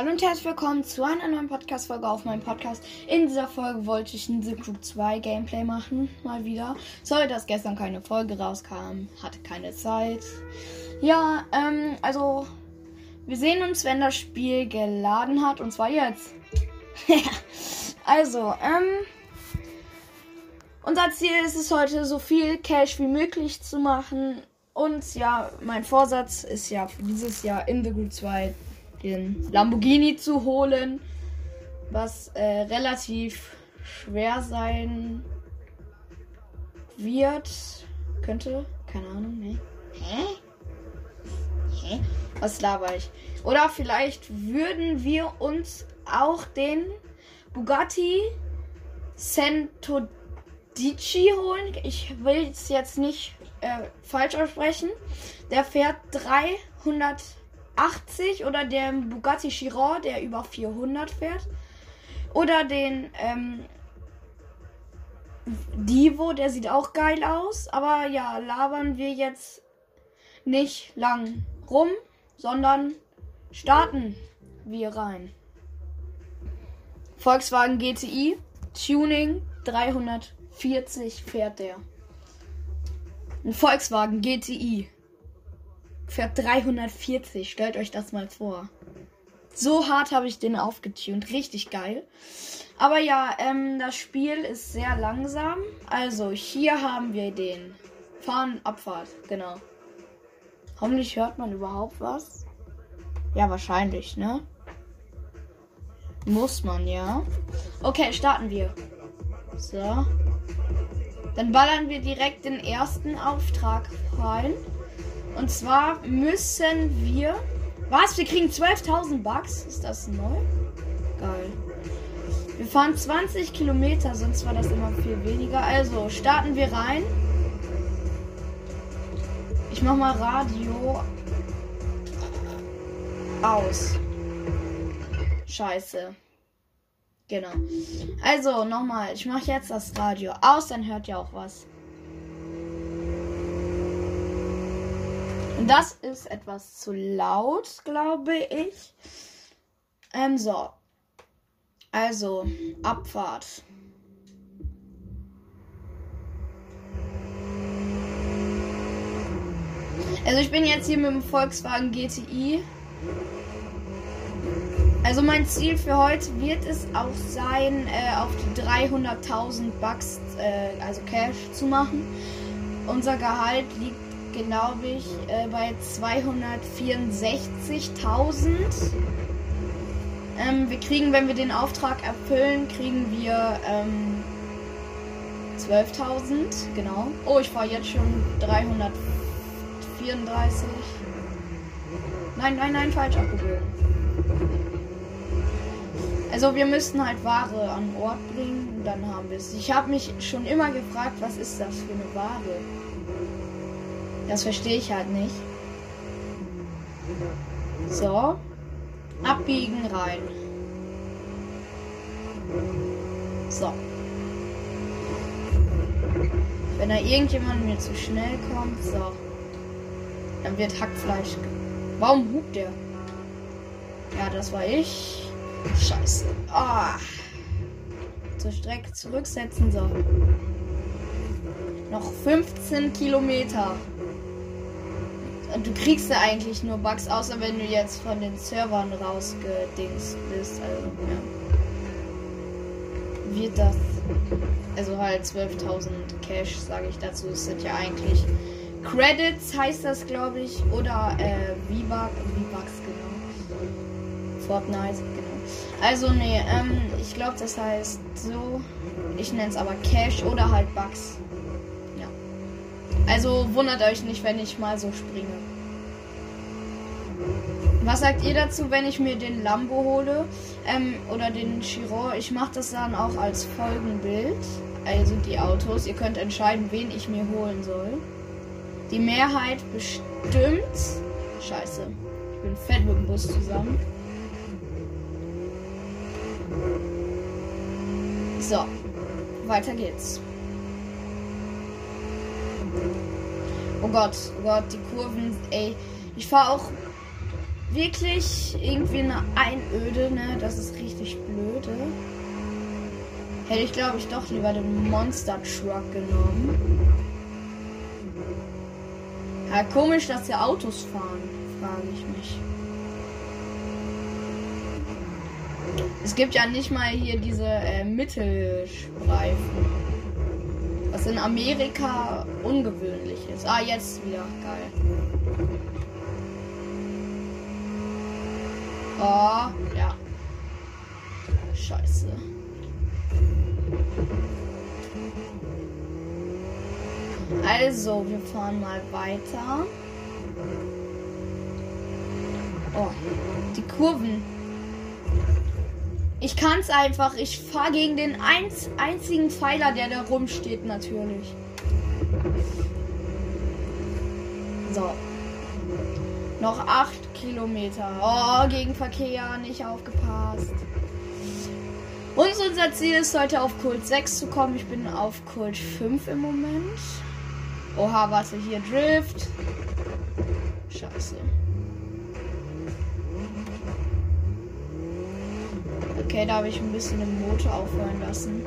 Hallo und herzlich willkommen zu einer neuen Podcast-Folge auf meinem Podcast. In dieser Folge wollte ich ein The Crew 2 Gameplay machen, mal wieder. Sorry, dass gestern keine Folge rauskam, hatte keine Zeit. Ja, ähm, also, wir sehen uns, wenn das Spiel geladen hat, und zwar jetzt. also, ähm, unser Ziel ist es heute, so viel Cash wie möglich zu machen. Und ja, mein Vorsatz ist ja für dieses Jahr in The Group 2 den Lamborghini zu holen, was äh, relativ schwer sein wird. Könnte, keine Ahnung, ne? Hä? Hä? Was laber ich? Oder vielleicht würden wir uns auch den Bugatti Sentodici holen. Ich will es jetzt nicht äh, falsch aussprechen. Der fährt 300 80 oder der Bugatti Chiron, der über 400 fährt. Oder den ähm, Divo, der sieht auch geil aus. Aber ja, labern wir jetzt nicht lang rum, sondern starten wir rein. Volkswagen GTI, Tuning 340 fährt der. Ein Volkswagen GTI fährt 340. Stellt euch das mal vor. So hart habe ich den aufgetunt. Richtig geil. Aber ja, ähm, das Spiel ist sehr langsam. Also hier haben wir den Fahren, Abfahrt. Genau. Hoffentlich hört man überhaupt was. Ja, wahrscheinlich, ne? Muss man, ja. Okay, starten wir. So. Dann ballern wir direkt den ersten Auftrag rein. Und zwar müssen wir. Was? Wir kriegen 12.000 Bucks? Ist das neu? Geil. Wir fahren 20 Kilometer, sonst war das immer viel weniger. Also starten wir rein. Ich mach mal Radio aus. Scheiße. Genau. Also nochmal, ich mache jetzt das Radio aus, dann hört ihr auch was. Das ist etwas zu laut, glaube ich. Ähm, so. Also, Abfahrt. Also ich bin jetzt hier mit dem Volkswagen GTI. Also mein Ziel für heute wird es auch sein, äh, auf die 300.000 Bucks, äh, also Cash zu machen. Unser Gehalt liegt glaube ich, äh, bei 264.000. Ähm, wir kriegen, wenn wir den Auftrag erfüllen, kriegen wir ähm, 12.000. Genau. Oh, ich fahre jetzt schon 334. Nein, nein, nein, falsch abgebogen. Also wir müssten halt Ware an Ort bringen, dann haben wir es. Ich habe mich schon immer gefragt, was ist das für eine Ware? Das verstehe ich halt nicht. So. Abbiegen rein. So. Wenn da irgendjemand mir zu schnell kommt, so. Dann wird Hackfleisch. Warum hupt der? Ja, das war ich. Scheiße. Ah. Zur Strecke zurücksetzen, so. Noch 15 Kilometer. Du kriegst ja eigentlich nur Bugs, außer wenn du jetzt von den Servern rausgedingst bist. Also, ja. Wird das. Also halt 12.000 Cash, sage ich dazu. Es sind ja eigentlich Credits, heißt das, glaube ich. Oder äh, V-Bucks, genau. Fortnite, genau. Also, nee, ähm, ich glaube, das heißt so. Ich nenne es aber Cash oder halt Bugs. Also wundert euch nicht, wenn ich mal so springe. Was sagt ihr dazu, wenn ich mir den Lambo hole ähm, oder den Chiron? Ich mache das dann auch als Folgenbild. Also die Autos. Ihr könnt entscheiden, wen ich mir holen soll. Die Mehrheit bestimmt. Scheiße. Ich bin fett mit dem Bus zusammen. So. Weiter geht's. Oh Gott, oh Gott, die Kurven, ey. Ich fahre auch wirklich irgendwie eine Einöde, ne? Das ist richtig blöde. Hätte ich, glaube ich, doch lieber den Monster Truck genommen. Ja, komisch, dass hier Autos fahren, frage ich mich. Es gibt ja nicht mal hier diese äh, Mittelstreifen. Was in Amerika ungewöhnlich ist. Ah, jetzt wieder. Geil. Oh, ja. Scheiße. Also, wir fahren mal weiter. Oh, die Kurven. Ich kann es einfach. Ich fahre gegen den einz einzigen Pfeiler, der da rumsteht, natürlich. So. Noch acht Kilometer. Oh, gegen Verkehr nicht aufgepasst. Und unser Ziel ist heute auf Kult 6 zu kommen. Ich bin auf Kult 5 im Moment. Oha, warte, hier Drift. Scheiße. Okay, da habe ich ein bisschen den Motor aufhören lassen.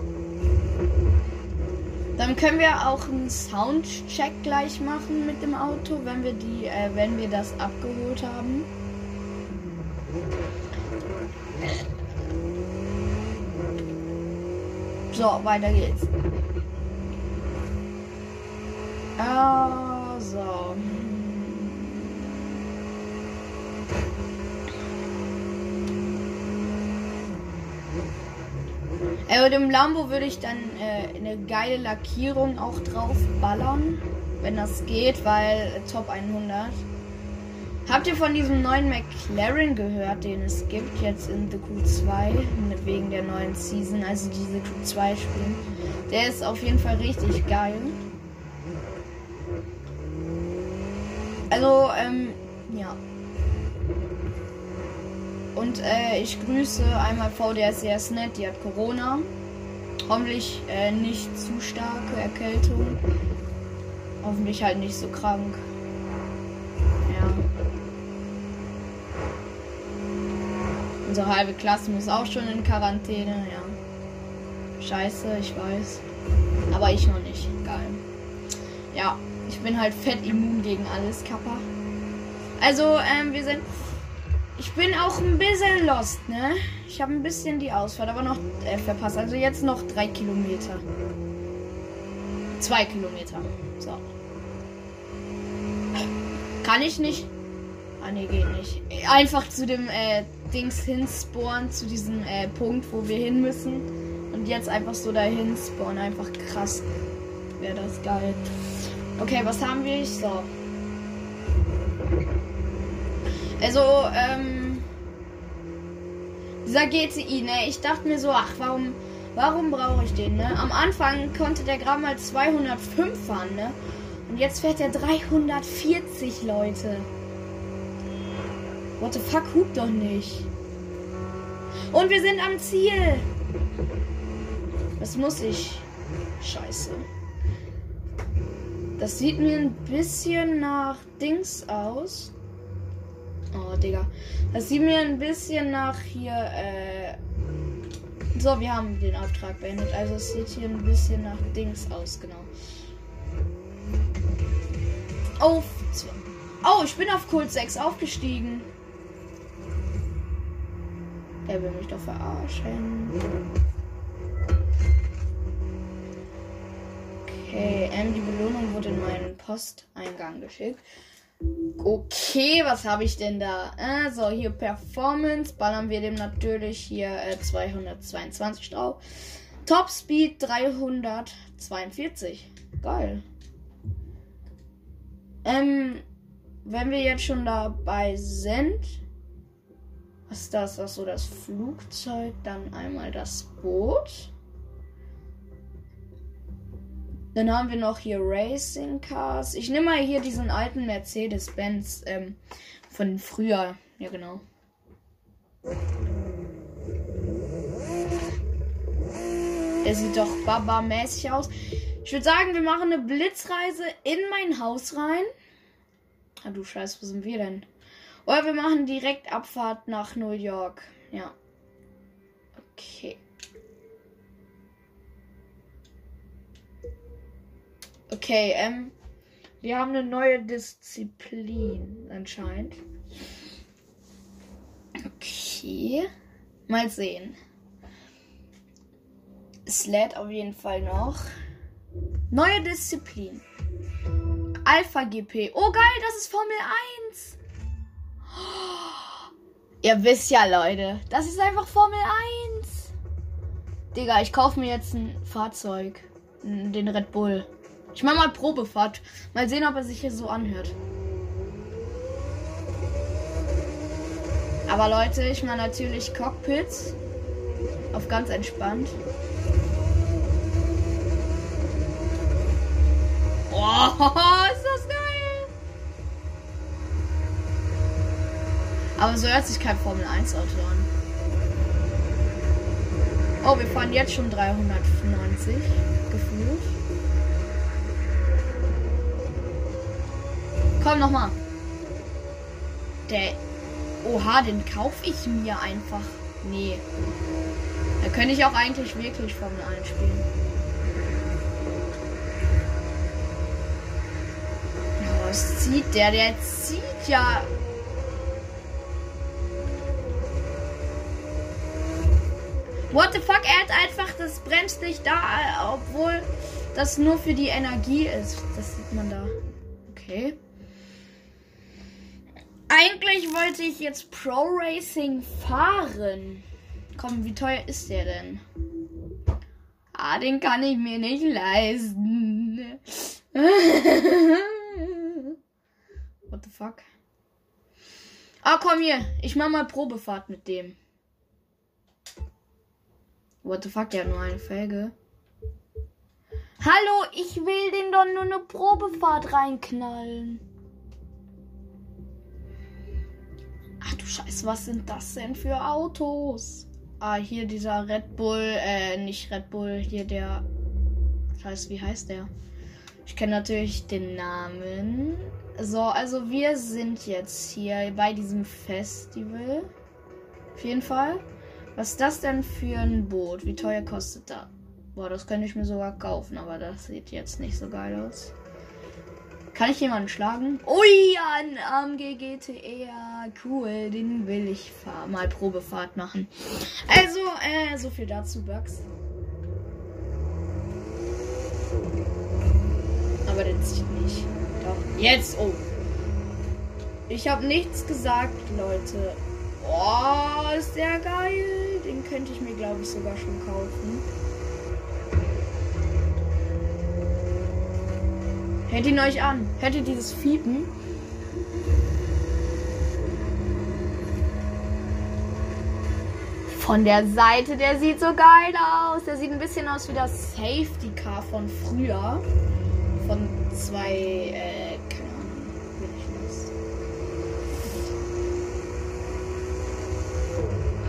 Dann können wir auch einen Soundcheck gleich machen mit dem Auto, wenn wir die, äh, wenn wir das abgeholt haben. So, weiter geht's. Also. Äh, dem Lambo würde ich dann äh, eine geile Lackierung auch drauf ballern, wenn das geht, weil äh, Top 100. Habt ihr von diesem neuen McLaren gehört, den es gibt jetzt in The Q2 wegen der neuen Season, also diese Q2 spielen? Der ist auf jeden Fall richtig geil. Also, ähm, ja. Und äh, ich grüße einmal VDS Net, die hat Corona. Hoffentlich äh, nicht zu starke Erkältung. Hoffentlich halt nicht so krank. Ja. Unsere halbe Klasse muss auch schon in Quarantäne, ja. Scheiße, ich weiß. Aber ich noch nicht. Geil. Ja. Ich bin halt fett immun gegen alles, Kappa. Also, ähm, wir sind. Ich bin auch ein bisschen lost, ne? Ich habe ein bisschen die Ausfahrt, aber noch äh, verpasst. Also jetzt noch drei Kilometer. Zwei Kilometer. So. Kann ich nicht. Ah, ne, geht nicht. Einfach zu dem äh, Dings hinspawnen, zu diesem äh, Punkt, wo wir hin müssen. Und jetzt einfach so dahin spawnen. Einfach krass. Wäre das geil. Okay, was haben wir? So. Also, ähm. Dieser GTI, ne? Ich dachte mir so, ach, warum, warum brauche ich den, ne? Am Anfang konnte der gerade mal 205 fahren, ne? Und jetzt fährt er 340, Leute. What the fuck, hupt doch nicht. Und wir sind am Ziel. Das muss ich. Scheiße. Das sieht mir ein bisschen nach Dings aus. Oh, Digga. Das sieht mir ein bisschen nach hier, äh. So, wir haben den Auftrag beendet. Also es sieht hier ein bisschen nach Dings aus, genau. Auf. Oh, ich bin auf Kult 6 aufgestiegen. Der will mich doch verarschen. Okay, ähm, die Belohnung wurde in meinen Posteingang geschickt. Okay, was habe ich denn da? Also hier Performance, ballern wir dem natürlich hier äh, 222 drauf. Top Speed 342. Geil. Ähm, wenn wir jetzt schon dabei sind, was ist das? Achso, das Flugzeug, dann einmal das Boot. Dann haben wir noch hier Racing Cars. Ich nehme mal hier diesen alten Mercedes-Benz ähm, von früher. Ja, genau. Der sieht doch Baba-mäßig aus. Ich würde sagen, wir machen eine Blitzreise in mein Haus rein. Ah, du Scheiße, wo sind wir denn? Oder wir machen direkt Abfahrt nach New York. Ja. Okay. Okay, ähm. Wir haben eine neue Disziplin anscheinend. Okay. Mal sehen. Es lädt auf jeden Fall noch. Neue Disziplin. Alpha GP. Oh geil, das ist Formel 1. Ihr wisst ja, Leute, das ist einfach Formel 1. Digga, ich kaufe mir jetzt ein Fahrzeug. Den Red Bull. Ich mach mal Probefahrt. Mal sehen, ob er sich hier so anhört. Aber Leute, ich mache natürlich Cockpits. Auf ganz entspannt. Oh, ist das geil! Aber so hört sich kein Formel 1 Auto an. Oh, wir fahren jetzt schon 390 gefühlt. Komm nochmal. Der. Oha, den kaufe ich mir einfach. Nee. Da könnte ich auch eigentlich wirklich Formel 1 spielen. Oh, was zieht der? Der zieht ja. What the fuck? Er hat einfach das Bremslicht da, obwohl das nur für die Energie ist. Das sieht man da. Okay. Eigentlich wollte ich jetzt Pro Racing fahren. Komm, wie teuer ist der denn? Ah, den kann ich mir nicht leisten. What the fuck? Ah, komm hier. Ich mach mal Probefahrt mit dem. What the fuck, der hat nur eine Felge. Hallo, ich will den doch nur eine Probefahrt reinknallen. Ach du Scheiße, was sind das denn für Autos? Ah, hier dieser Red Bull, äh, nicht Red Bull, hier der. Scheiße, wie heißt der? Ich kenne natürlich den Namen. So, also wir sind jetzt hier bei diesem Festival. Auf jeden Fall. Was ist das denn für ein Boot? Wie teuer kostet das? Boah, das könnte ich mir sogar kaufen, aber das sieht jetzt nicht so geil aus. Kann ich jemanden schlagen? Ui, ein AMG GTR. Cool, den will ich mal Probefahrt machen. Also, äh, so viel dazu, Bugs. Aber der zieht nicht. Doch, jetzt, oh. Ich habe nichts gesagt, Leute. Oh, ist der geil. Den könnte ich mir, glaube ich, sogar schon kaufen. Hört ihn euch an. Hört ihr dieses Fiepen? Von der Seite, der sieht so geil aus. Der sieht ein bisschen aus wie das Safety Car von früher. Von zwei, äh, keine Ahnung, will ich was.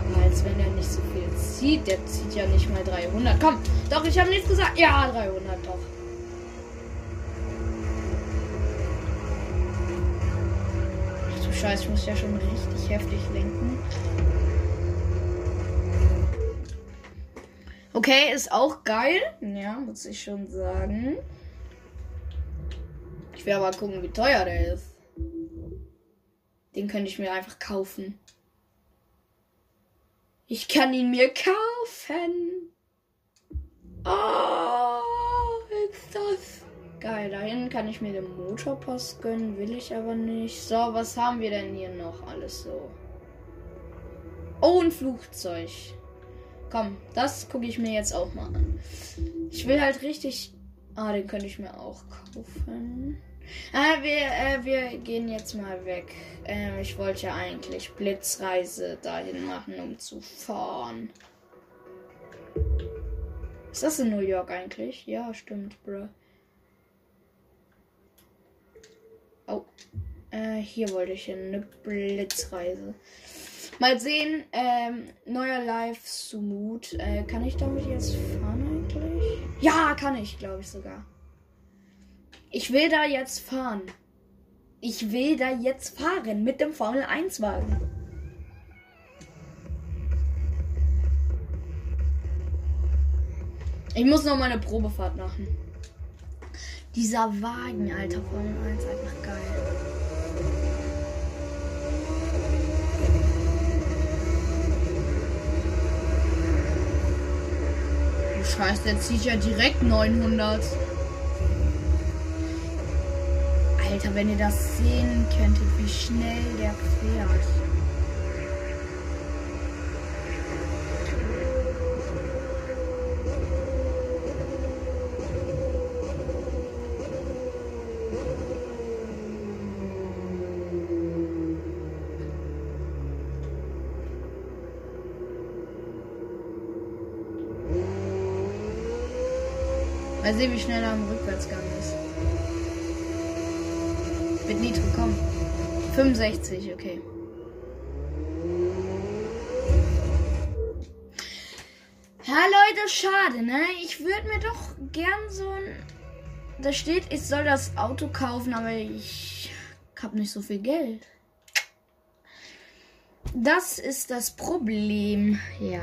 Aber als wenn er nicht so viel zieht. Der zieht ja nicht mal 300. Komm, doch, ich habe nichts gesagt. Ja, 300 doch. Scheiße, ich muss ja schon richtig heftig lenken. Okay, ist auch geil. Ja, muss ich schon sagen. Ich will aber gucken, wie teuer der ist. Den könnte ich mir einfach kaufen. Ich kann ihn mir kaufen. Oh, ist das Geil, da hinten kann ich mir den Motorpass gönnen, will ich aber nicht. So, was haben wir denn hier noch alles so? Oh, ein Flugzeug. Komm, das gucke ich mir jetzt auch mal an. Ich will halt richtig. Ah, den könnte ich mir auch kaufen. Ah, wir, äh, wir gehen jetzt mal weg. Ähm, ich wollte ja eigentlich Blitzreise dahin machen, um zu fahren. Ist das in New York eigentlich? Ja, stimmt, bro. Oh. Äh, hier wollte ich hin. Eine Blitzreise. Mal sehen. Ähm, neuer Live Sumut. Äh, kann ich damit jetzt fahren eigentlich? Ja, kann ich, glaube ich sogar. Ich will da jetzt fahren. Ich will da jetzt fahren mit dem Formel 1 Wagen. Ich muss noch mal eine Probefahrt machen. Dieser Wagen, Alter, Formel 1, einfach geil. Scheiße, der zieht ja direkt 900. Alter, wenn ihr das sehen könntet, wie schnell der fährt. Mal sehen, wie schnell er im Rückwärtsgang ist. Mit Nitro, komm. 65, okay. Ja, Leute, schade, ne? Ich würde mir doch gern so ein. Da steht, ich soll das Auto kaufen, aber ich habe nicht so viel Geld. Das ist das Problem. Ja.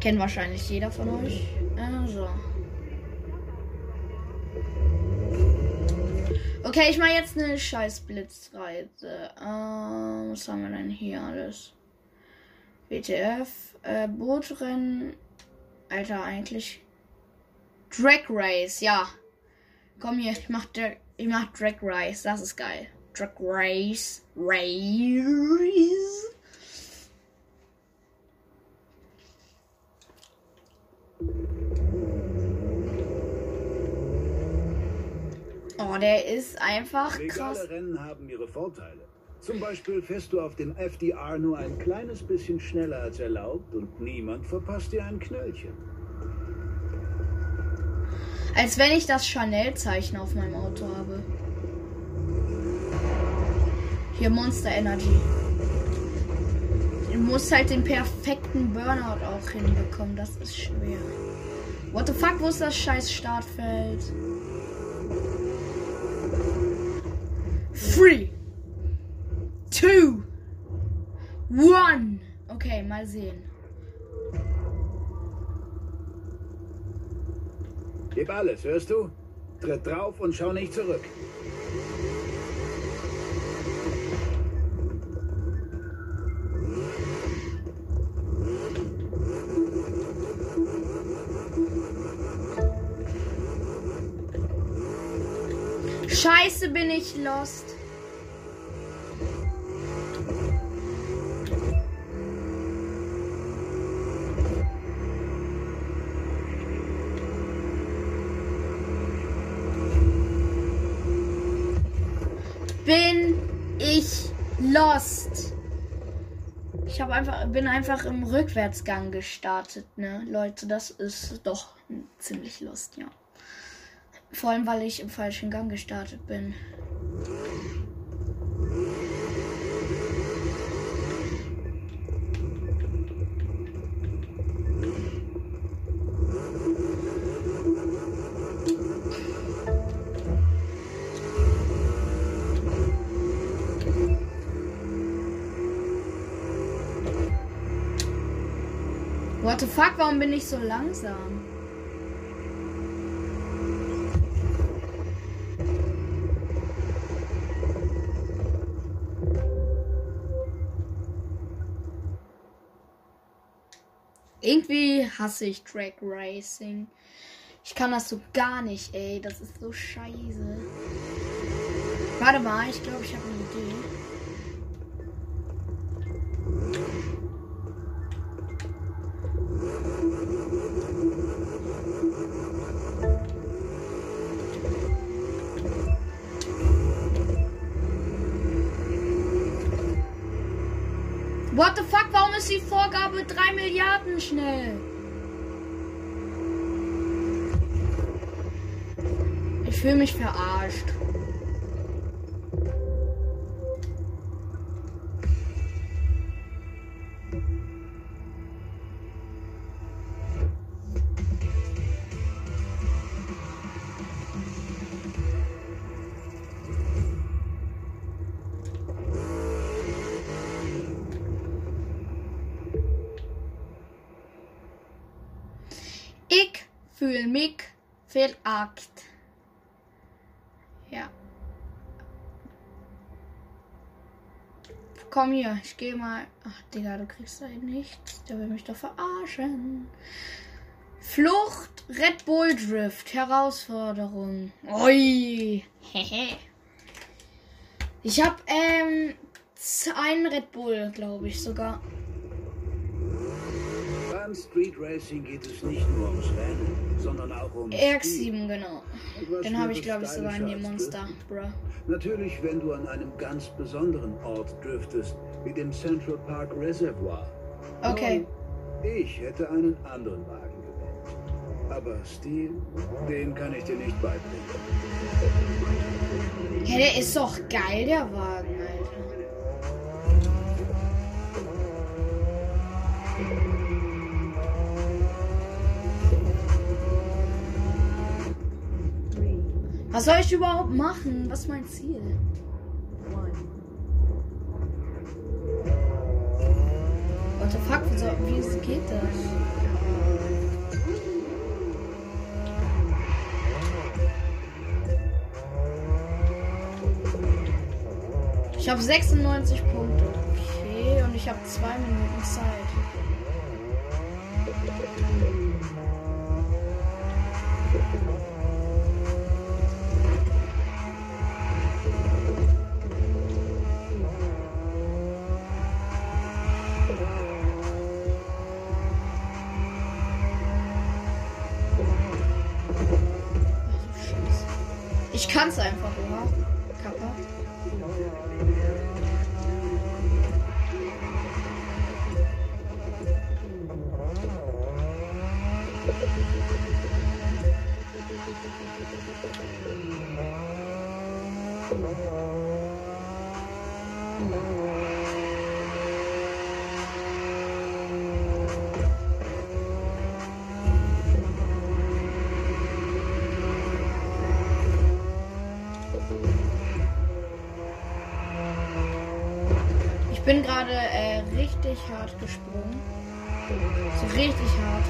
Kennt wahrscheinlich jeder von euch. Also. Okay, ich mache jetzt eine scheiß Blitzreise. Ähm, was haben wir denn hier alles? WTF, äh, Bootrennen. Alter, eigentlich. Drag Race, ja. Komm hier, ich mach, ich mach Drag Race, das ist geil. Drag Race. Race. Oh, der ist einfach krass. Legale Rennen haben ihre Vorteile. Zum Beispiel fährst du auf dem FDR nur ein kleines bisschen schneller als erlaubt und niemand verpasst dir ein Knöllchen. Als wenn ich das Chanel-Zeichen auf meinem Auto habe. Hier Monster Energy. Du musst halt den perfekten Burnout auch hinbekommen. Das ist schwer. What the fuck, wo ist das scheiß Startfeld? Three, two, one. Okay, mal sehen. Gib alles, hörst du? Tritt drauf und schau nicht zurück. Scheiße, bin ich lost. Bin ich lost. Ich habe einfach bin einfach im Rückwärtsgang gestartet, ne? Leute, das ist doch ziemlich lost, ja. Vor allem, weil ich im falschen Gang gestartet bin. What the fuck, warum bin ich so langsam? Irgendwie hasse ich Drag Racing. Ich kann das so gar nicht, ey. Das ist so scheiße. Warte mal, ich glaube, ich habe ist die Vorgabe 3 Milliarden schnell? Ich fühle mich verarscht. Fehlt Akt. Ja. Komm hier, ich gehe mal. Ach, Digga, du kriegst da nichts. Der will mich doch verarschen. Flucht, Red Bull Drift, Herausforderung. Ui. Hehe. Ich habe ähm einen Red Bull, glaube ich sogar. Beim Street Racing geht es nicht nur ums Rennen, sondern auch um RX7, genau. Den habe ich, glaube ich, sogar in dem Monster, bro. Natürlich, wenn du an einem ganz besonderen Ort driftest, wie dem Central Park Reservoir. Okay. Ich hätte einen anderen Wagen gewählt. Aber Stil, den kann ich dir nicht beibringen. Ja, der ist doch geil, der Wagen, Was soll ich überhaupt machen? Was ist mein Ziel? What the fuck? Wie, soll, wie geht das? Ich habe 96 Punkte. Okay, und ich habe zwei Minuten Zeit. Ich kann's einfach, oder? Bin gerade äh, richtig hart gesprungen. So richtig hart.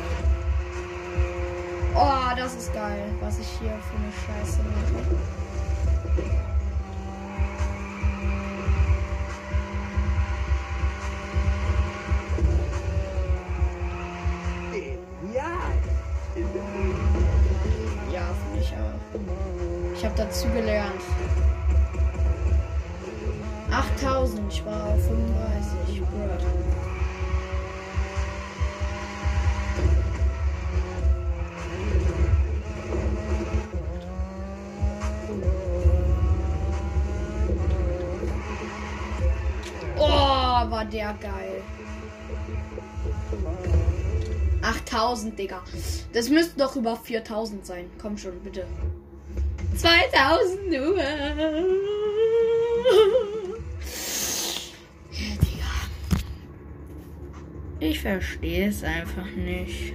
Oh, das ist geil, was ich hier für eine Scheiße mache. Ja! Ja, finde ich auch. Ich habe dazu gelernt. 8000, ich war auf 35. Gut. Oh, war der geil. 8000, Digga. Das müssten doch über 4000 sein. Komm schon, bitte. 2000 nur. Verstehe es einfach nicht.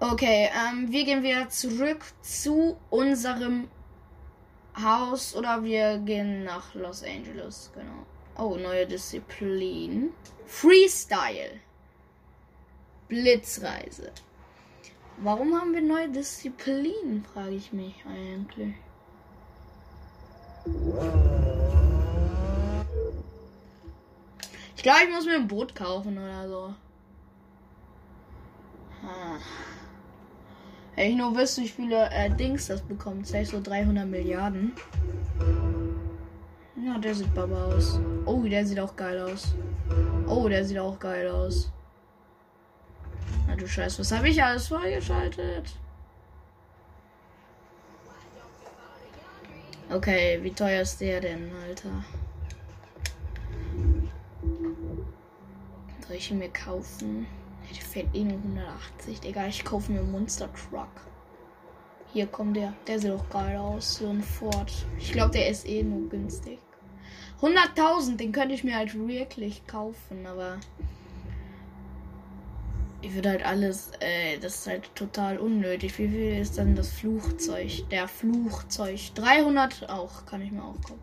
Okay, ähm, wir gehen wieder zurück zu unserem Haus oder wir gehen nach Los Angeles, genau. Oh, neue Disziplin. Freestyle. Blitzreise. Warum haben wir neue Disziplinen, frage ich mich eigentlich. Ich glaube, ich muss mir ein Boot kaufen oder so. Ah. Wenn ich nur wüsste, wie viele äh, Dings das bekommt, safe so 300 Milliarden. Ja, der sieht baba aus. Oh, der sieht auch geil aus. Oh, der sieht auch geil aus. Na du Scheiß, was habe ich alles freigeschaltet? Okay, wie teuer ist der denn, Alter? Ihn mir kaufen? Der fährt eh nur 180. Egal, ich kaufe mir Monster Truck. Hier kommt der. Der sieht auch geil aus. So ein Ford. Ich glaube, der ist eh nur günstig. 100.000, den könnte ich mir halt wirklich kaufen, aber ich würde halt alles, äh, das ist halt total unnötig. Wie viel ist dann das Flugzeug? Der Flugzeug. 300 auch, kann ich mir auch kaufen.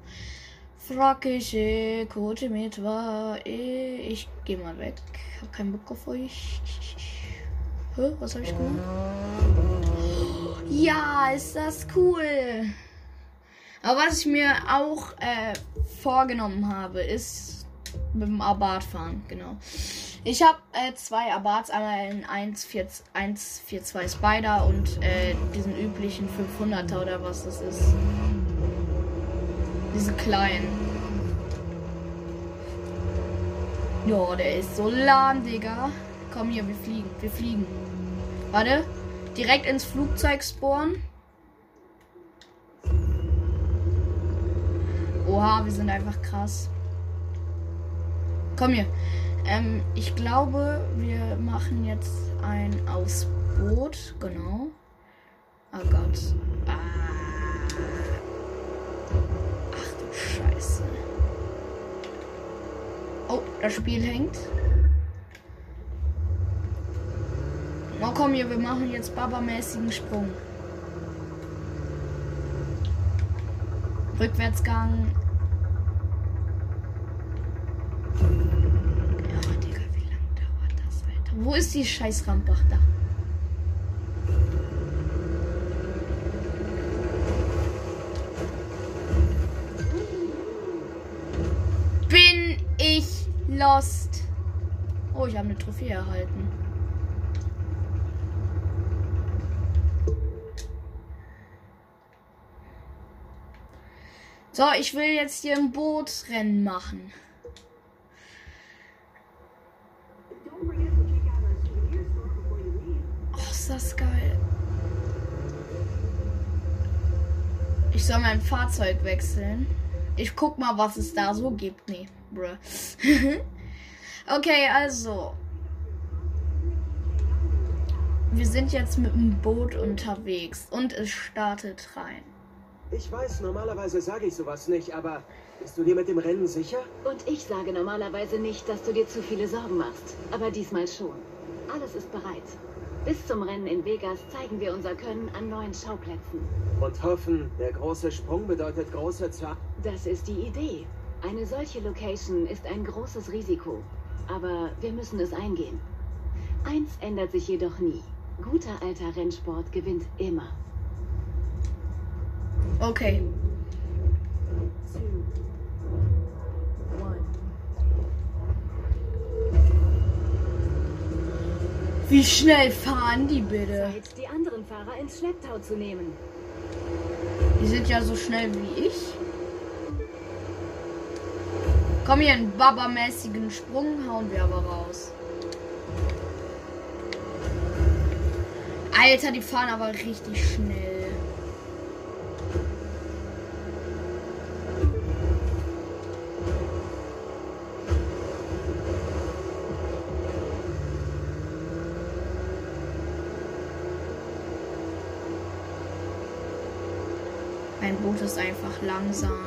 Frakische Kote mit war. Ich geh mal weg. Hab keinen Bock auf euch. Hä? Was habe ich gemacht? Ja, ist das cool. Aber was ich mir auch äh, vorgenommen habe, ist mit dem Abarth fahren. Genau. Ich habe äh, zwei Abarts, einmal in 142 Spider und äh, diesen üblichen 500er oder was das ist. Diese kleinen. Ja, der ist so lahm, Digga. Komm hier, wir fliegen. Wir fliegen. Warte. Direkt ins Flugzeug spawnen. Oha, wir sind einfach krass. Komm hier. Ähm, ich glaube, wir machen jetzt ein Ausboot. Genau. Oh Gott. Ah. Ach Scheiße. Oh, das Spiel hängt. Oh komm hier, wir machen jetzt Baba-mäßigen Sprung. Rückwärtsgang. Ja, Digga, wie lange dauert das, Alter? Wo ist die scheiß Rambach da? Lost? Oh, ich habe eine Trophäe erhalten. So, ich will jetzt hier ein Bootrennen machen. Oh, ist das geil. Ich soll mein Fahrzeug wechseln. Ich guck mal, was es da so gibt. Nee, bruh. okay, also. Wir sind jetzt mit dem Boot unterwegs und es startet rein. Ich weiß, normalerweise sage ich sowas nicht, aber bist du dir mit dem Rennen sicher? Und ich sage normalerweise nicht, dass du dir zu viele Sorgen machst. Aber diesmal schon. Alles ist bereit. Bis zum Rennen in Vegas zeigen wir unser Können an neuen Schauplätzen. Und hoffen, der große Sprung bedeutet große Zahl. Das ist die Idee. Eine solche Location ist ein großes Risiko. Aber wir müssen es eingehen. Eins ändert sich jedoch nie. Guter alter Rennsport gewinnt immer. Okay. Wie schnell fahren die bitte? Zeit, die anderen Fahrer ins Schlepptau zu nehmen. Die sind ja so schnell wie ich. Komm hier, einen Baba-mäßigen Sprung hauen wir aber raus. Alter, die fahren aber richtig schnell. Mein Boot ist einfach langsam.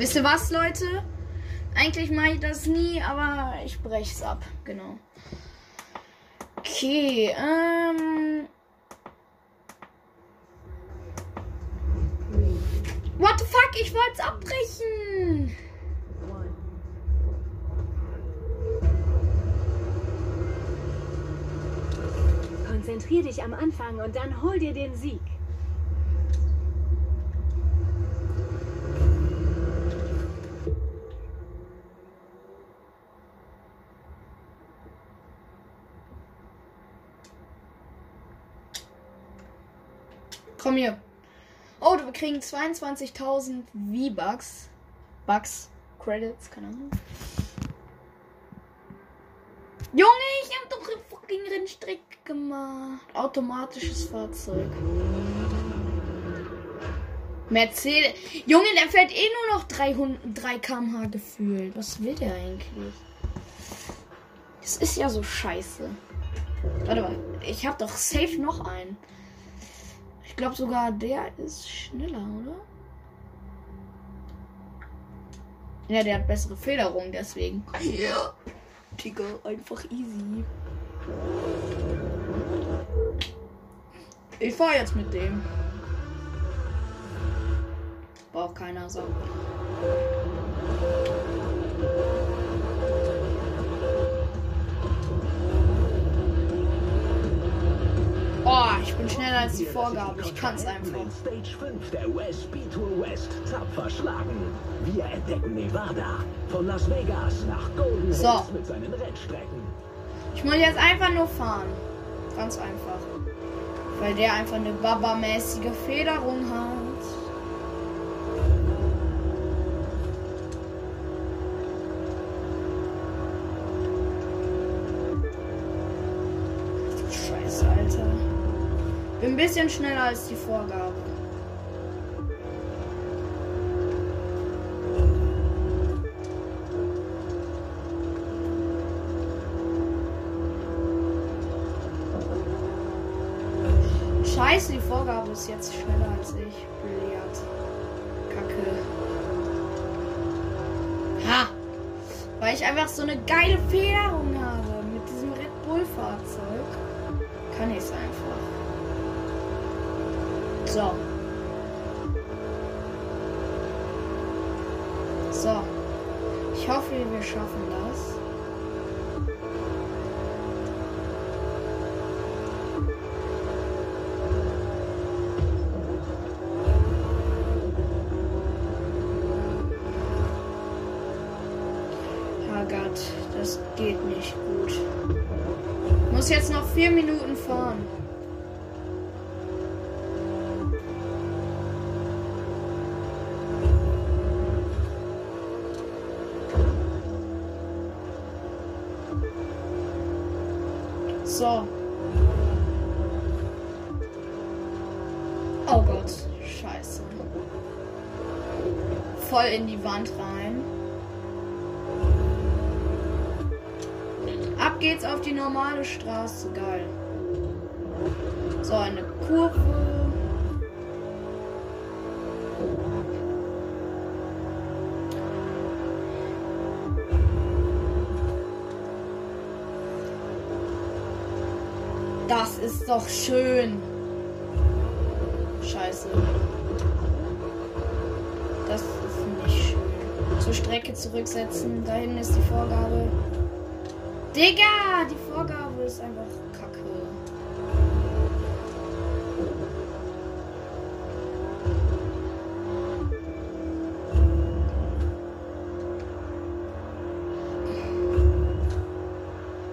Wisst ihr was, Leute? Eigentlich mache ich das nie, aber ich breche es ab. Genau. Okay, ähm. What the fuck? Ich wollte es abbrechen. Konzentrier dich am Anfang und dann hol dir den Sieg. Komm hier. Oh, wir kriegen 22.000 V-Bucks. Bucks. Credits, keine Ahnung. Junge, ich hab doch einen fucking Rennstrick gemacht. Automatisches Fahrzeug. Mercedes. Junge, der fährt eh nur noch 300, 3 km/h gefühlt. Was will der eigentlich? Das ist ja so scheiße. Warte mal, ich hab doch safe noch einen glaube sogar, der ist schneller, oder? Ja, der hat bessere Federung, deswegen. Ja. Digga, einfach easy. Ich fahr jetzt mit dem. Braucht keiner so. Als die Vorgabe. Ich kann's einfach. Stage 5 der West Speedtour West tapfer schlagen. Wir entdecken Nevada. Von Las Vegas nach Golden So. Hills mit seinen Rennstrecken. Ich muss jetzt einfach nur fahren. Ganz einfach. Weil der einfach eine Baba-mäßige Federung hat. Bisschen schneller als die Vorgabe. Scheiße, die Vorgabe ist jetzt schneller als ich. Blöd. Kacke. Ha! Weil ich einfach so eine geile Federung habe mit diesem Red Bull Fahrzeug. Kann ich es einfach. So. So. Ich hoffe, wir schaffen das. Herrgott, das geht nicht gut. Muss jetzt noch vier Minuten Voll in die Wand rein. Ab geht's auf die normale Straße. Geil. So, eine Kurve. Das ist doch schön. Scheiße. Das. Zur Strecke zurücksetzen. Da hinten ist die Vorgabe. Digga, die Vorgabe ist einfach kacke.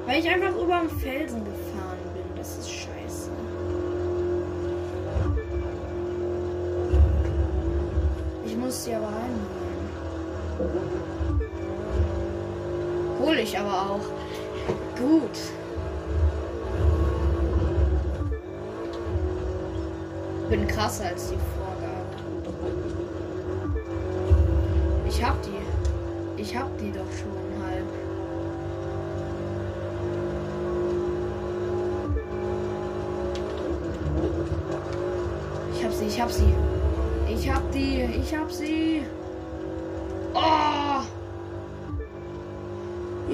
Weil ich einfach über den Felsen gefahren ich aber auch. Gut. Bin krasser als die Vorgabe. Ich hab die. Ich hab die doch schon halb. Ich hab sie, ich hab sie. Ich hab die, ich hab sie.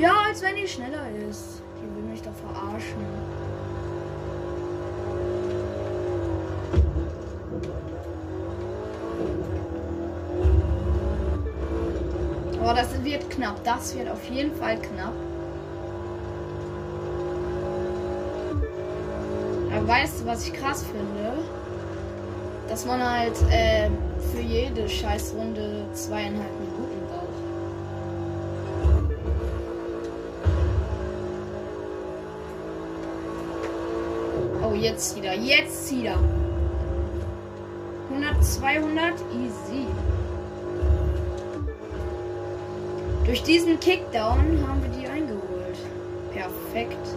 Ja, als wenn die schneller ist. Die will mich doch verarschen. Aber das wird knapp. Das wird auf jeden Fall knapp. Aber weißt du, was ich krass finde? Dass man halt äh, für jede Scheißrunde zweieinhalb jetzt wieder. Jetzt wieder. 100, 200, easy. Durch diesen Kickdown haben wir die eingeholt. Perfekt.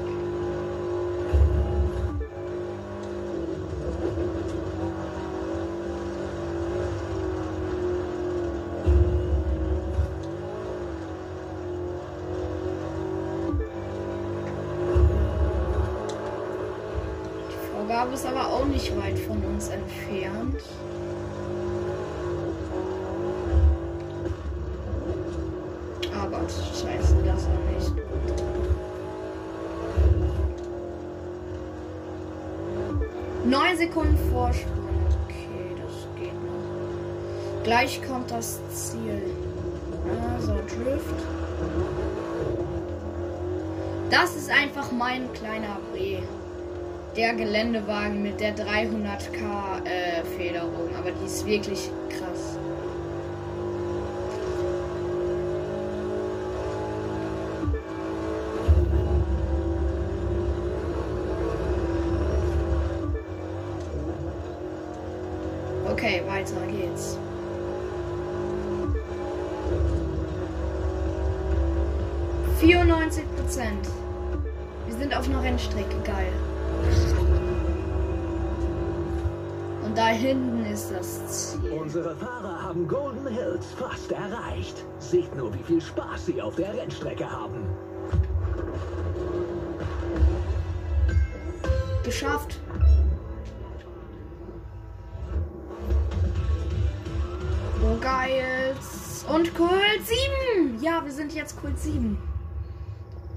Nicht weit von uns entfernt. Gott, scheiße, das war nicht gut. Neun Sekunden Vorsprung. Okay, das geht noch. Gleich kommt das Ziel. Also Drift. Das ist einfach mein kleiner B. Der Geländewagen mit der 300k äh, Federung. Aber die ist wirklich da hinten ist das Ziel. Unsere Fahrer haben Golden Hills fast erreicht. Seht nur, wie viel Spaß sie auf der Rennstrecke haben. Geschafft. Oh, geil. Und Kult 7. Ja, wir sind jetzt Kult 7.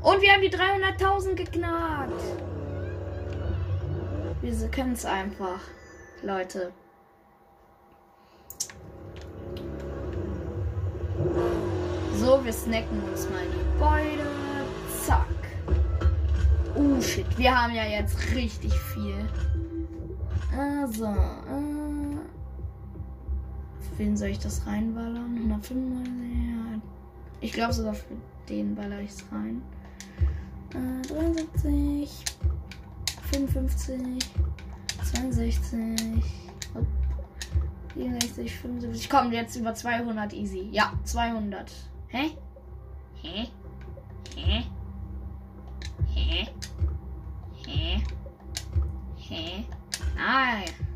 Und wir haben die 300.000 geknackt. Wir können es einfach, Leute. So, wir snacken uns mal die Beute. Zack. Oh shit, wir haben ja jetzt richtig viel. Also, äh, wen soll ich das reinballern? 195, ja. Ich glaube sogar für den baller ich es rein. Äh, 73, 55, 62, hopp, 64, 75. Komm, jetzt über 200 easy. Ja, 200. Hä? Hä? Hä? Hä? Hä? Hä? Ja.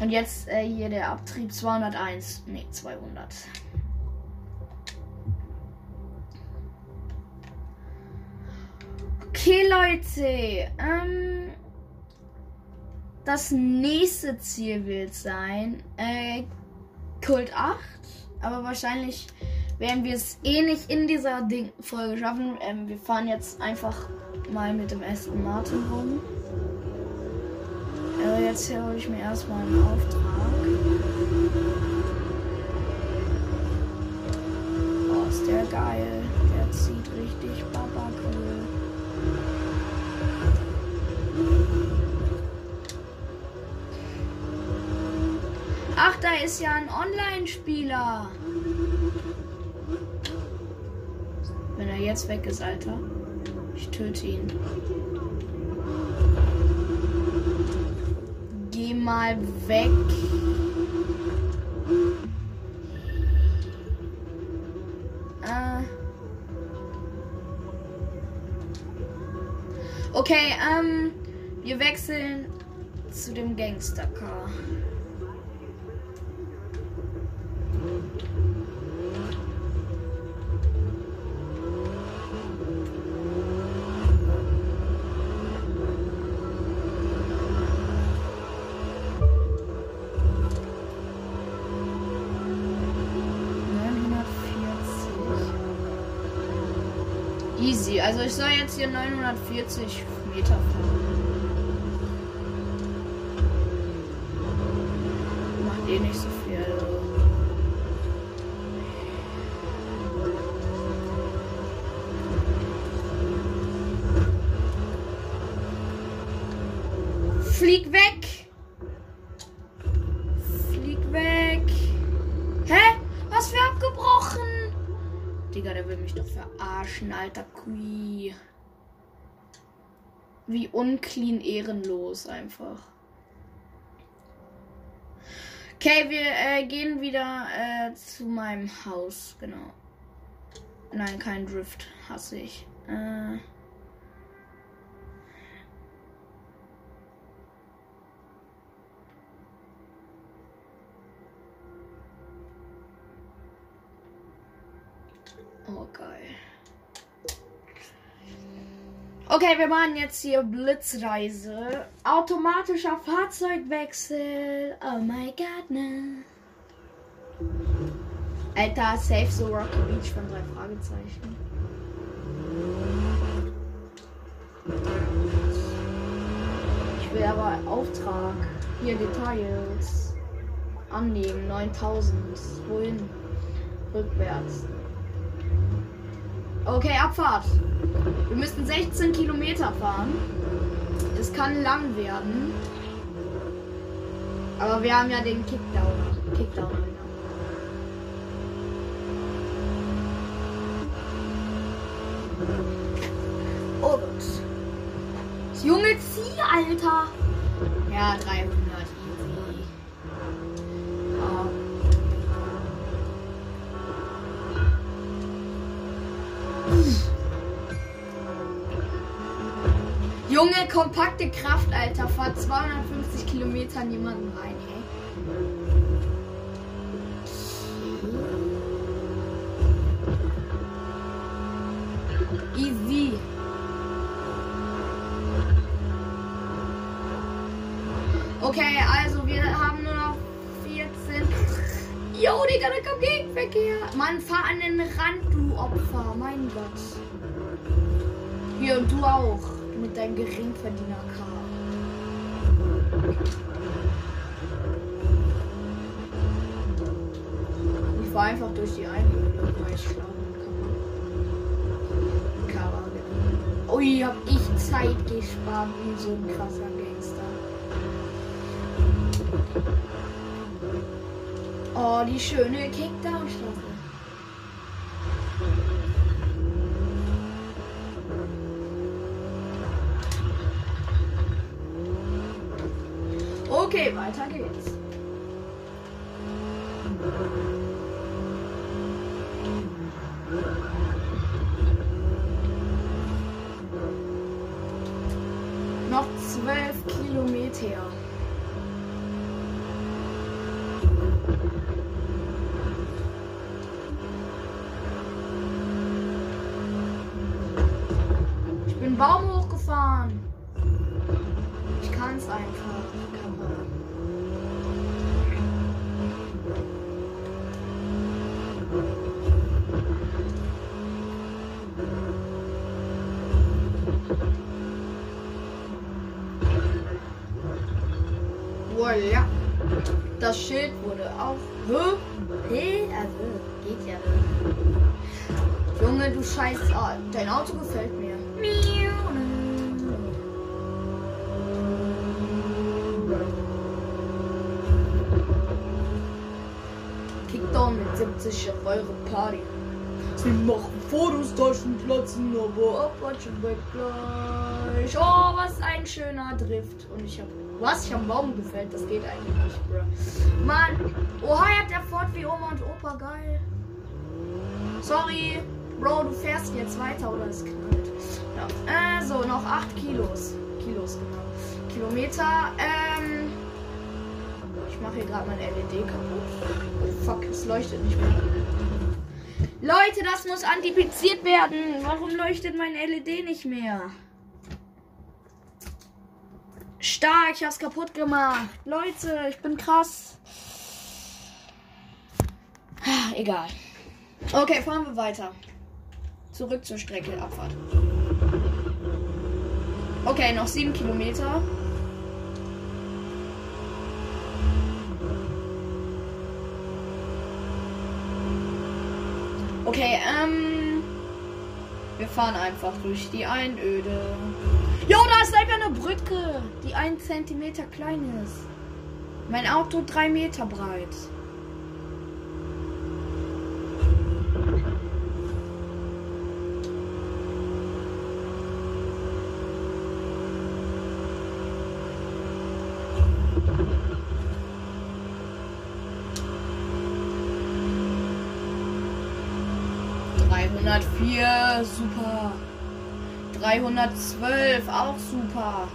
Und jetzt äh, hier der Abtrieb 201. Ne, 200. Okay, Leute. Ähm, das nächste Ziel wird sein äh, Kult 8. Aber wahrscheinlich werden wir es eh nicht in dieser Ding Folge schaffen. Ähm, wir fahren jetzt einfach mal mit dem Aston Martin rum. Aber jetzt hole ich mir erstmal einen Auftrag. Oh, ist der geil. Der zieht richtig Baba cool. Ach, da ist ja ein Online-Spieler. Wenn er jetzt weg ist, Alter. Ich töte ihn. Geh mal weg. Äh. Okay, ähm, wir wechseln zu dem Gangster-Car. Also ich soll jetzt hier 940 Meter fahren. Wie unclean ehrenlos einfach. Okay, wir äh, gehen wieder äh, zu meinem Haus, genau. Nein, kein Drift, hasse ich. Äh, oh, geil. Okay, wir machen jetzt hier Blitzreise. Automatischer Fahrzeugwechsel. Oh my god, ne. Alter, safe so Rocky Beach von drei Fragezeichen. Ich will aber Auftrag. Hier Details. annehmen. 9000. Wohin? Rückwärts. Okay, Abfahrt. Wir müssen 16 Kilometer fahren. Es kann lang werden. Aber wir haben ja den Kickdown. Kickdown. Oh Gott. Das junge Zieh, Alter. Ja, 300. kompakte Kraft, Alter. Fahrt 250 Kilometer niemanden rein, hey. Easy. Okay, also wir haben nur noch 14. Jo, Digga, da kommt Gegenverkehr. Mann, fahr an den Rand, du Opfer. Mein Gott. Hier und du auch. Mit deinem Geringverdiener-Car. Ich fahr einfach durch die Einöde, weil ich schlagen kann. Ui, hab ich Zeit gespart wie so ein krasser Gangster. Oh, die schöne Kickdown-Straße. Okay, weiter geht's. Noch zwölf Kilometer. Ich bin Baum hochgefahren. Ich kann's einfach. Kappa. Voilà. Das Schild wurde auch. Hä? Also, geht ja. Junge, du scheiß. Ah, dein Auto gefällt mir. Kickdown mit 70 auf eure Party. Sie machen Fotos, Taschen platzen, aber Abwatschen weg gleich. Oh, was ein schöner Drift. Und ich hab. Was? Ich hab einen Baum gefällt. Das geht eigentlich nicht, bro. Mann. Oha, hat der Ford wie Oma und Opa. Geil. Sorry. Bro, du fährst jetzt weiter oder es knallt. Ja. Äh, so, noch 8 Kilos. Kilos, genau. Kilometer. Ähm. Ich mache hier gerade mein LED kaputt. Oh, fuck, es leuchtet nicht mehr. Leute, das muss antipiziert werden. Warum leuchtet mein LED nicht mehr? Stark, ich hab's kaputt gemacht. Leute, ich bin krass. Ah, Egal. Okay, fahren wir weiter. Zurück zur Strecke, Abfahrt. Okay, noch sieben Kilometer. Okay, ähm. Wir fahren einfach durch die Einöde. Jo, da ist einfach eine Brücke, die ein Zentimeter klein ist. Mein Auto drei Meter breit. Dreihundertvier, super. 312, auch super.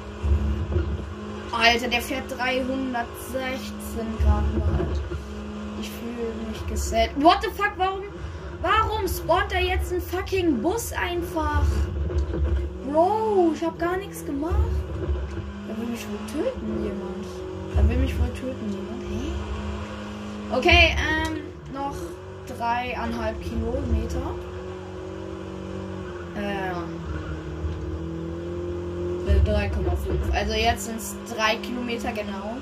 Alter, der fährt 316 Grad mal. Ich fühle mich geset. What the fuck, warum? Warum spawnt er jetzt ein fucking Bus einfach? Bro, ich habe gar nichts gemacht. Da will mich wohl töten jemand. Da will mich wohl töten jemand. Okay, ähm, noch dreieinhalb Kilometer. Äh, 3,5. Also jetzt sind es 3 Kilometer genau.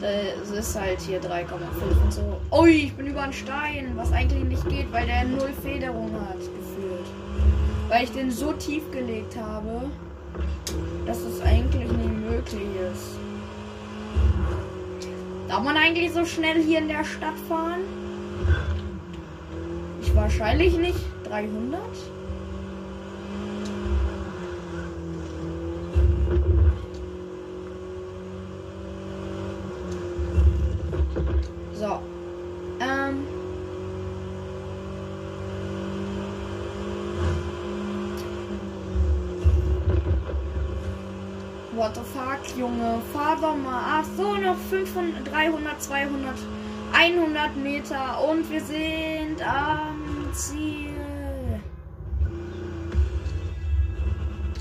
Das ist halt hier 3,5 und so. Ui, ich bin über einen Stein, was eigentlich nicht geht, weil der null Federung hat, gefühlt. Weil ich den so tief gelegt habe, dass es eigentlich nicht möglich ist. Darf man eigentlich so schnell hier in der Stadt fahren? Ich wahrscheinlich nicht. 300? So. Ähm. What the fuck, Junge? Fahr doch mal. Ach so, noch 500, 300, 200, 100 Meter und wir sind am Ziel.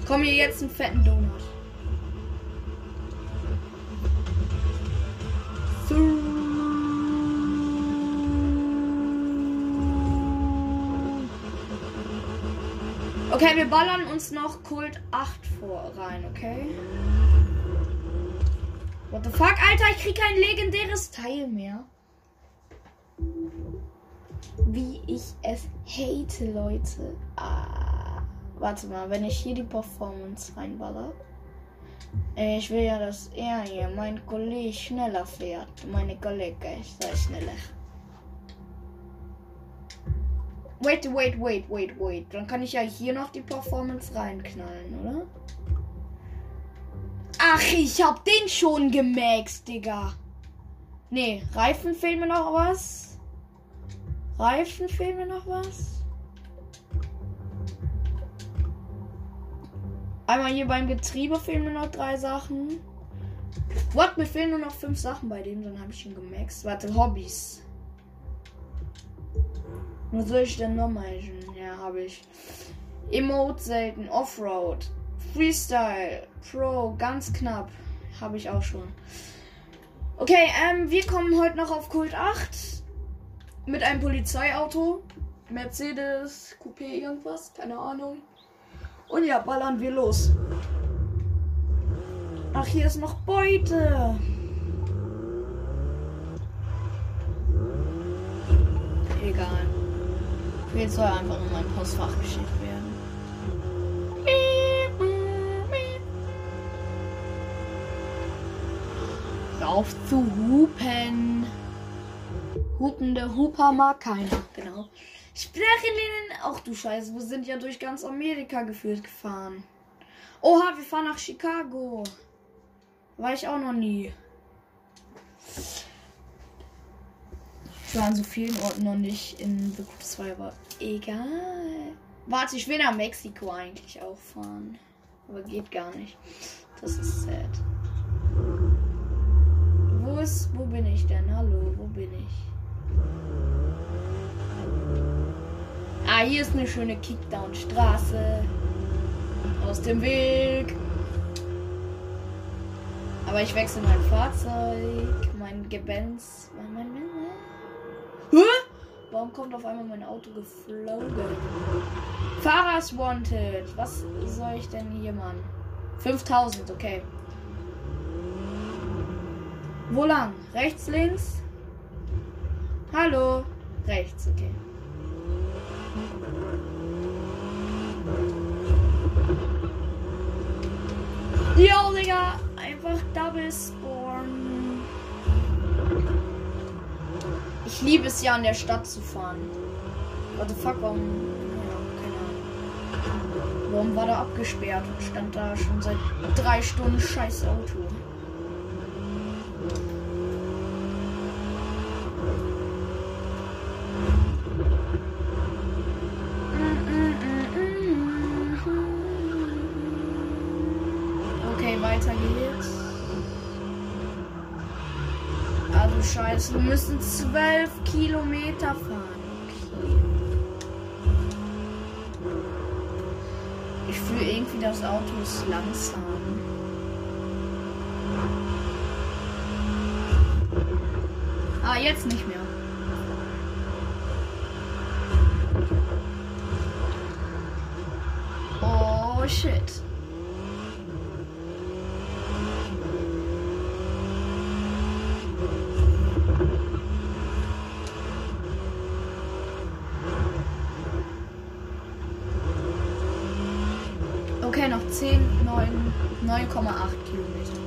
Komm hier jetzt einen fetten Donut. Okay, wir ballern uns noch Kult 8 vor rein, okay? What the fuck, Alter, ich krieg kein legendäres Teil mehr. Wie ich es hate, Leute. Ah, warte mal, wenn ich hier die Performance reinballer. Äh, Ich will ja, dass er hier, mein Kollege, schneller fährt. Meine Kollege ist sei schneller. Wait, wait, wait, wait, wait. Dann kann ich ja hier noch die Performance reinknallen, oder? Ach, ich hab den schon gemaxt, Digga. Nee, Reifen fehlt mir noch was. Reifen fehlt mir noch was. Einmal hier beim Getriebe fehlen mir noch drei Sachen. What? Mir fehlen nur noch fünf Sachen bei dem, dann habe ich schon gemaxt. Warte, Hobbys. Was soll ich denn noch machen? Ja, habe ich. Emote selten, Offroad, Freestyle, Pro, ganz knapp. Habe ich auch schon. Okay, ähm, wir kommen heute noch auf Kult 8. Mit einem Polizeiauto. Mercedes, Coupé, irgendwas, keine Ahnung. Und ja, ballern wir los. Ach, hier ist noch Beute. Egal. Jetzt soll einfach in mein Postfach geschickt werden. Auf zu hupen. Hupende Huper mag keiner, genau. Sprachenlinien. Ach du Scheiße, wir sind ja durch ganz Amerika gefühlt gefahren. Oha, wir fahren nach Chicago. War ich auch noch nie. Ich war an so vielen Orten noch nicht in The Group 2, aber egal. Warte, ich will nach Mexiko eigentlich auch fahren. Aber geht gar nicht. Das ist sad. Wo wo bin ich denn? Hallo, wo bin ich? Ah, hier ist eine schöne Kickdown-Straße. Aus dem Weg. Aber ich wechsle mein Fahrzeug, mein Gebenz, mein, mein, mein. Hä? Warum kommt auf einmal mein Auto geflogen? Fahrers Wanted. Was soll ich denn hier machen? 5000, okay. Wo lang? Rechts, links? Hallo? Rechts, okay. Yo, Digga! Einfach Double Spawn. Ich liebe es ja, in der Stadt zu fahren. What the fuck, warum? Ja, keine Ahnung. Warum war der abgesperrt und stand da schon seit drei Stunden scheiß Auto? Scheiße, wir müssen zwölf Kilometer fahren. Okay. Ich fühle irgendwie, das Auto ist langsam. Ah, jetzt nicht mehr. Oh shit. Okay, noch 10, 9, 9,8 Kilometer.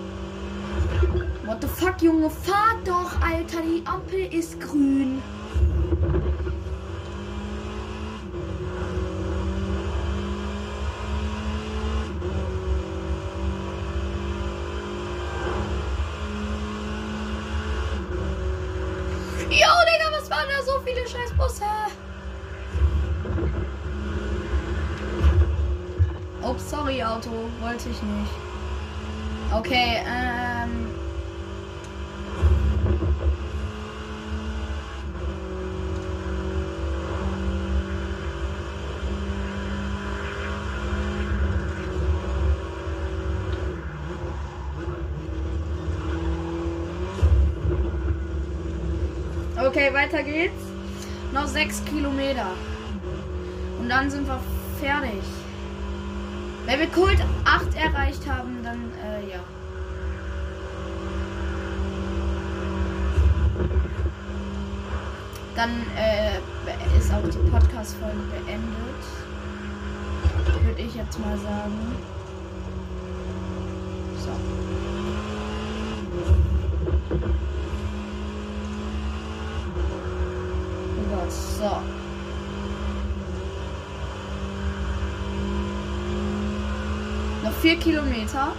What the fuck, Junge? Fahr doch, Alter. Die Ampel ist grün. Jo, Digga, was waren da so viele Scheißbusse? Oh, sorry, Auto. Wollte ich nicht. Okay, ähm. Okay, weiter geht's. Noch sechs Kilometer. Und dann sind wir fertig. Wenn wir Kult 8 erreicht haben, dann äh, ja. Dann äh, ist auch die Podcast-Folge beendet. Würde ich jetzt mal sagen. So. Oh Gott, so. Noch vier Kilometer.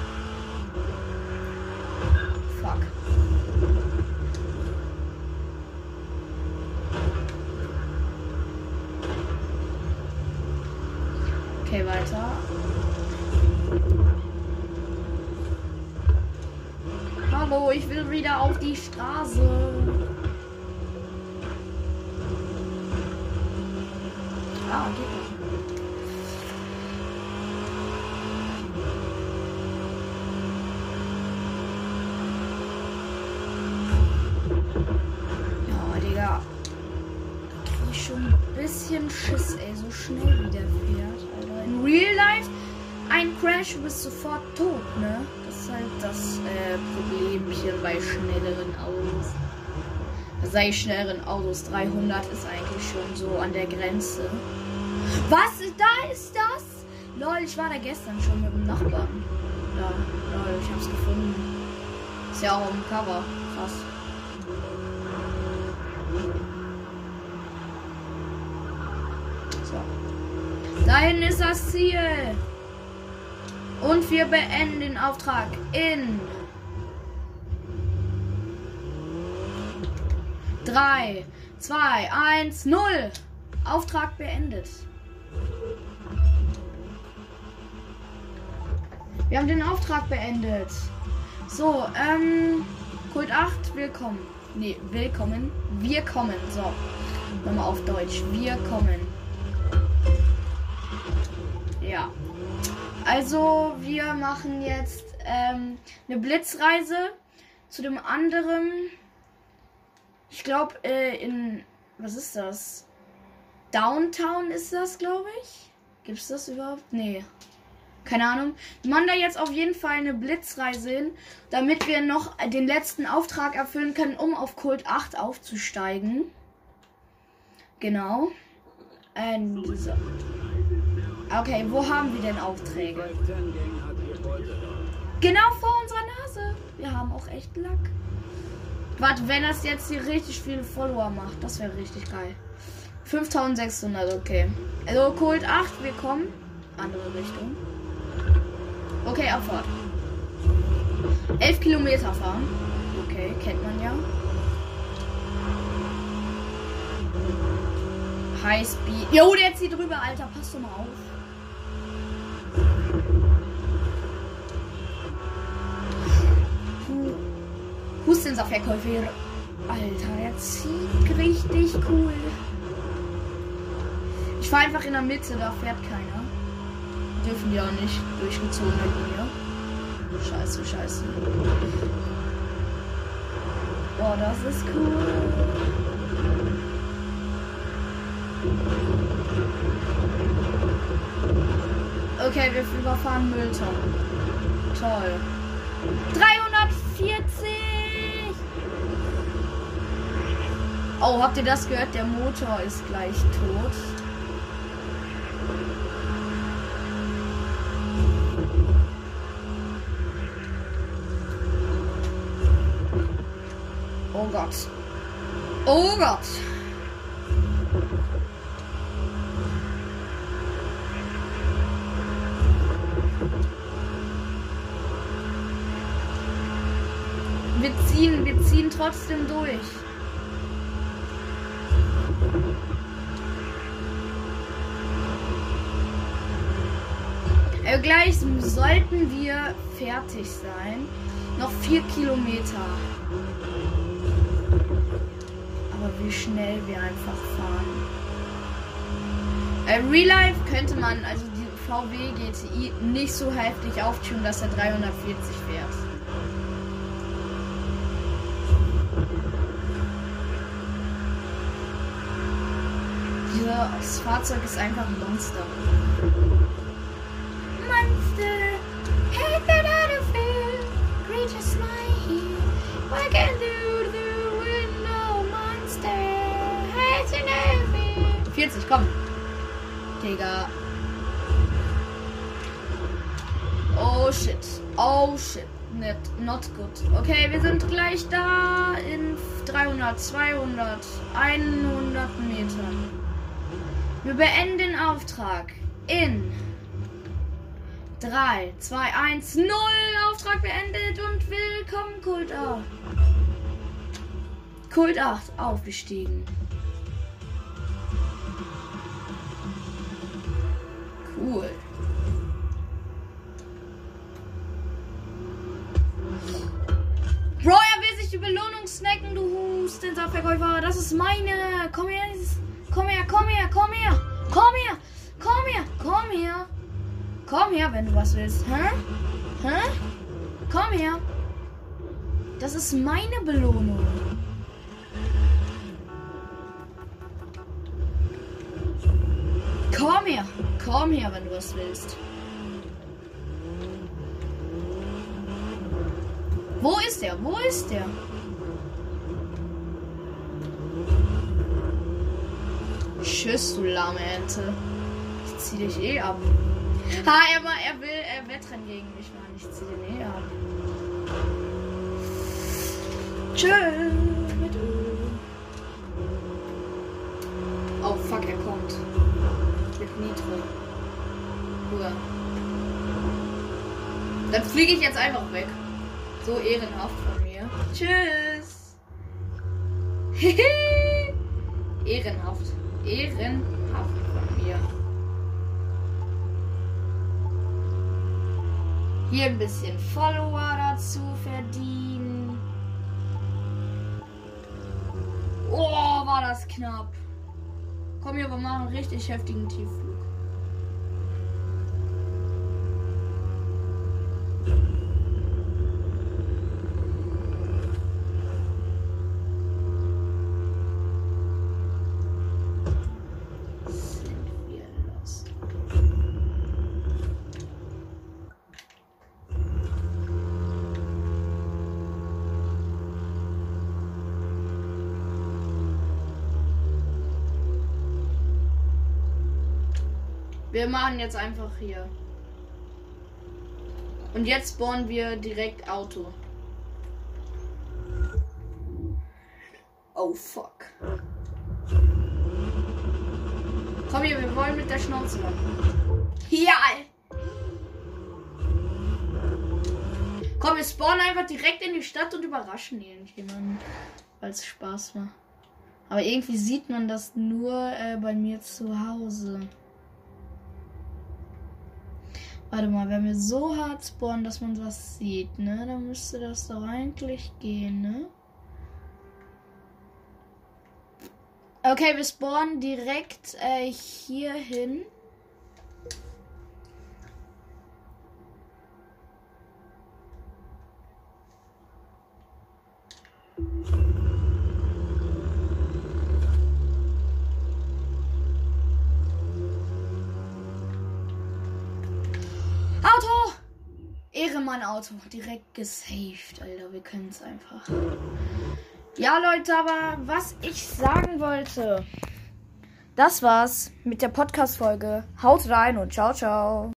Du bist sofort tot, ne? Das ist halt das äh, Problemchen bei schnelleren Autos. Sei schnelleren Autos, 300 ist eigentlich schon so an der Grenze. Was? Da ist das? Lol, ich war da gestern schon mit dem Nachbarn. Ja, lol, ich hab's gefunden. Ist ja auch dem Cover. Krass. So. Dahin ist das Ziel. Und wir beenden den Auftrag in 3, 2, 1, 0. Auftrag beendet. Wir haben den Auftrag beendet. So, ähm, Kult 8, willkommen. Nee, willkommen. Wir kommen. So, nochmal auf Deutsch. Wir kommen. Ja. Also, wir machen jetzt ähm, eine Blitzreise zu dem anderen. Ich glaube, äh, in. Was ist das? Downtown ist das, glaube ich. Gibt's das überhaupt? Nee. Keine Ahnung. Wir machen da jetzt auf jeden Fall eine Blitzreise hin, damit wir noch den letzten Auftrag erfüllen können, um auf Kult 8 aufzusteigen. Genau. So. Okay, wo haben wir denn Aufträge? Genau vor unserer Nase. Wir haben auch echt Lack. Warte, wenn das jetzt hier richtig viele Follower macht, das wäre richtig geil. 5600, okay. Also Kult 8, wir kommen. Andere Richtung. Okay, Abfahrt. 11 Kilometer fahren. Okay, kennt man ja. High Speed. Jo, der zieht rüber, Alter. Pass doch mal auf. Hu- Hustensaftverkäufer. Alter, der zieht richtig cool. Ich fahre einfach in der Mitte, da fährt keiner. Dürfen die auch nicht durchgezogene Linie. Scheiße, scheiße. Boah, das ist cool. Okay, wir überfahren Mülltonnen. Toll. 340! Oh, habt ihr das gehört? Der Motor ist gleich tot. Oh Gott. Oh Gott. Trotzdem durch. Äh, gleich sollten wir fertig sein. Noch vier Kilometer. Aber wie schnell wir einfach fahren. Äh, Real Life könnte man, also die VW GTI, nicht so heftig auftun, dass er 340 fährt. Dieses Fahrzeug ist einfach ein Monster. Monster, hate that out of fear, creatures my here, walking through the window, monster, hate in every... 40, komm. Digga. Oh shit. Oh shit. Not, not good. Okay, wir sind gleich da in 300, 200, 100 Metern. Wir beenden den Auftrag in 3, 2, 1, 0. Auftrag beendet und willkommen, Kult 8. Kult 8 aufgestiegen. Cool. Bro, er will sich die Belohnung snacken, du Hustensaftverkäufer. Das ist meine. Komm her, komm her, komm her, komm her. Komm her, komm her, komm her. Komm her, wenn du was willst. Hä? Hä? Komm her. Das ist meine Belohnung. Komm her. Komm her, wenn du was willst. Wo ist der? Wo ist der? Tschüss, du lahme Ente. Ich zieh dich eh ab. Ha, er, war, er will äh, Wettrennen gegen mich machen. Ich zieh den eh ab. Tschüss. Mit. Oh, fuck, er kommt. Mit Nitro. Cool. Dann fliege ich jetzt einfach weg. So ehrenhaft von mir. Tschüss. ehrenhaft. Ehrenhaft von mir. Hier ein bisschen Follower dazu verdienen. Oh, war das knapp. Komm wir machen einen richtig heftigen Tiefflug. Sind wir los. Wir machen jetzt einfach hier. Und jetzt spawnen wir direkt Auto. Oh fuck. Komm hier, wir wollen mit der Schnauze machen. Ja! Komm, wir spawnen einfach direkt in die Stadt und überraschen irgendjemanden. Weil es Spaß war. Aber irgendwie sieht man das nur äh, bei mir zu Hause. Warte mal, wenn wir so hart spawnen, dass man was sieht, ne? Dann müsste das doch eigentlich gehen, ne? Okay, wir spawnen direkt äh, hier hin. Ehrenmann Auto. Direkt gesaved, Alter. Wir können es einfach. Ja, Leute, aber was ich sagen wollte. Das war's mit der Podcast-Folge. Haut rein und ciao, ciao.